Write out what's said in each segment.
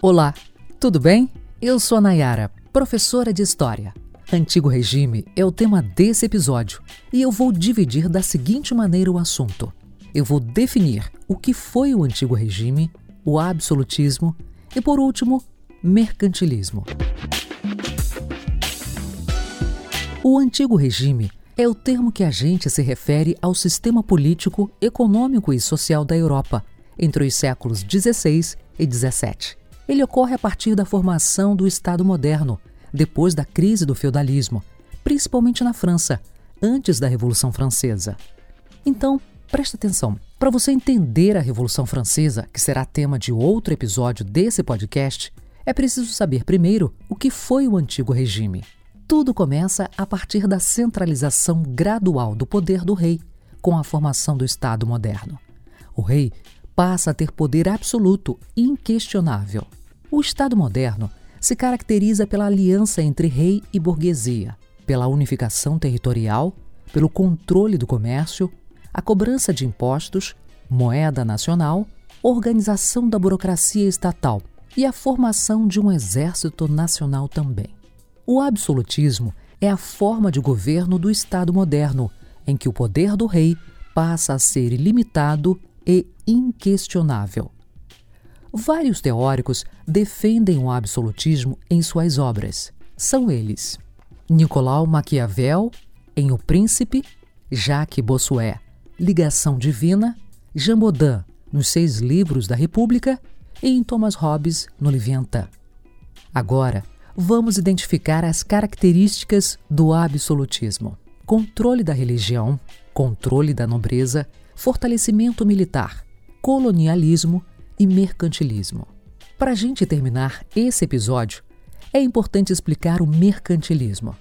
Olá, tudo bem? Eu sou a Nayara, professora de História. Antigo regime é o tema desse episódio e eu vou dividir da seguinte maneira o assunto. Eu vou definir o que foi o antigo regime, o absolutismo e, por último, mercantilismo. O antigo regime é o termo que a gente se refere ao sistema político, econômico e social da Europa entre os séculos XVI e XVII. Ele ocorre a partir da formação do Estado moderno, depois da crise do feudalismo, principalmente na França, antes da Revolução Francesa. Então, preste atenção. Para você entender a Revolução Francesa, que será tema de outro episódio desse podcast, é preciso saber primeiro o que foi o antigo regime. Tudo começa a partir da centralização gradual do poder do rei, com a formação do Estado moderno. O rei passa a ter poder absoluto, inquestionável. O Estado moderno se caracteriza pela aliança entre rei e burguesia, pela unificação territorial, pelo controle do comércio, a cobrança de impostos, moeda nacional, organização da burocracia estatal e a formação de um exército nacional também. O absolutismo é a forma de governo do Estado moderno, em que o poder do rei passa a ser ilimitado e inquestionável. Vários teóricos defendem o absolutismo em suas obras. São eles: Nicolau Maquiavel, em O Príncipe, Jacques Bossuet, Ligação Divina, Jean Baudin, nos Seis Livros da República e em Thomas Hobbes, no Leviatã. Agora, vamos identificar as características do absolutismo: controle da religião, controle da nobreza, fortalecimento militar, colonialismo e mercantilismo. Para a gente terminar esse episódio, é importante explicar o mercantilismo.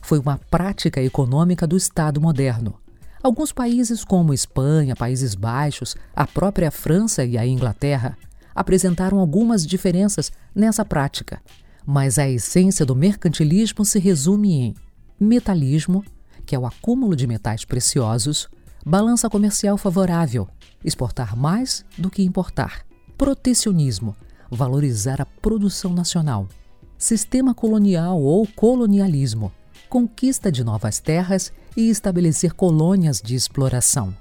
Foi uma prática econômica do Estado moderno. Alguns países, como Espanha, Países Baixos, a própria França e a Inglaterra, apresentaram algumas diferenças nessa prática, mas a essência do mercantilismo se resume em metalismo, que é o acúmulo de metais preciosos, balança comercial favorável, exportar mais do que importar, protecionismo, valorizar a produção nacional, sistema colonial ou colonialismo, conquista de novas terras e estabelecer colônias de exploração.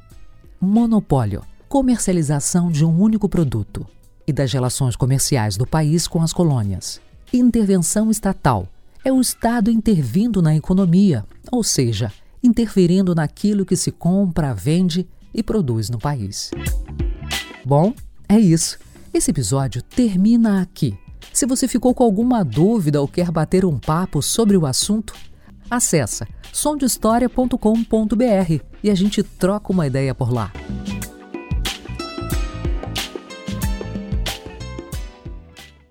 Monopólio, comercialização de um único produto e das relações comerciais do país com as colônias. Intervenção estatal, é o Estado intervindo na economia, ou seja, interferindo naquilo que se compra, vende e produz no país. Bom, é isso. Esse episódio termina aqui. Se você ficou com alguma dúvida ou quer bater um papo sobre o assunto, acessa sondehistoria.com.br e a gente troca uma ideia por lá.